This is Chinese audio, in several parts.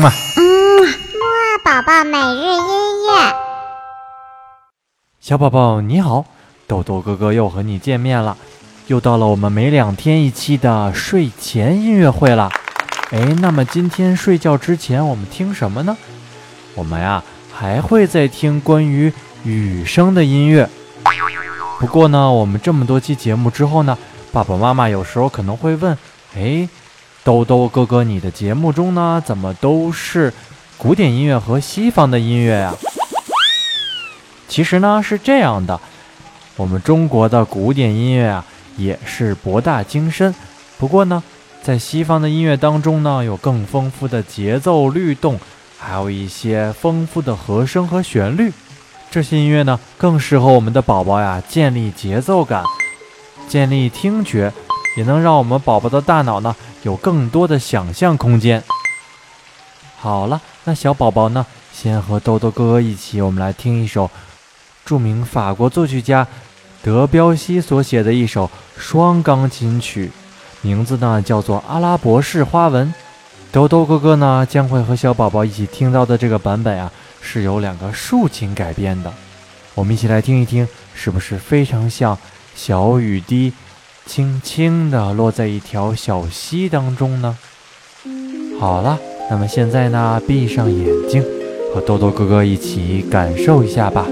嘛。嗯，木二宝宝每日音乐。小宝宝你好，豆豆哥哥又和你见面了，又到了我们每两天一期的睡前音乐会了。哎，那么今天睡觉之前我们听什么呢？我们呀还会再听关于雨声的音乐。不过呢，我们这么多期节目之后呢，爸爸妈妈有时候可能会问：哎，豆豆哥哥，你的节目中呢，怎么都是古典音乐和西方的音乐呀？其实呢是这样的，我们中国的古典音乐啊也是博大精深。不过呢，在西方的音乐当中呢，有更丰富的节奏律动，还有一些丰富的和声和旋律。这些音乐呢，更适合我们的宝宝呀建立节奏感，建立听觉，也能让我们宝宝的大脑呢有更多的想象空间。好了，那小宝宝呢，先和豆豆哥哥一起，我们来听一首。著名法国作曲家德彪西所写的一首双钢琴曲，名字呢叫做《阿拉伯式花纹》。豆豆哥哥呢将会和小宝宝一起听到的这个版本啊，是由两个竖琴改编的。我们一起来听一听，是不是非常像小雨滴轻轻地落在一条小溪当中呢？好了，那么现在呢，闭上眼睛，和豆豆哥哥一起感受一下吧。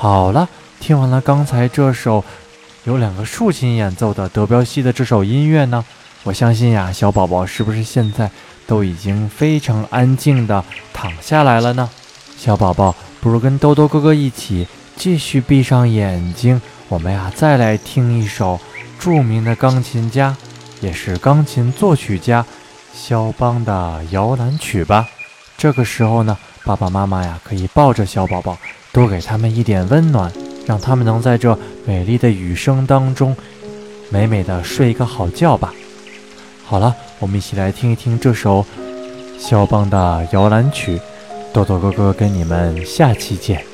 好了，听完了刚才这首由两个竖琴演奏的德彪西的这首音乐呢，我相信呀，小宝宝是不是现在都已经非常安静的躺下来了呢？小宝宝，不如跟豆豆哥哥一起继续闭上眼睛，我们呀再来听一首著名的钢琴家，也是钢琴作曲家肖邦的摇篮曲吧。这个时候呢，爸爸妈妈呀可以抱着小宝宝。多给他们一点温暖，让他们能在这美丽的雨声当中，美美的睡一个好觉吧。好了，我们一起来听一听这首肖邦的摇篮曲。豆豆哥哥跟你们下期见。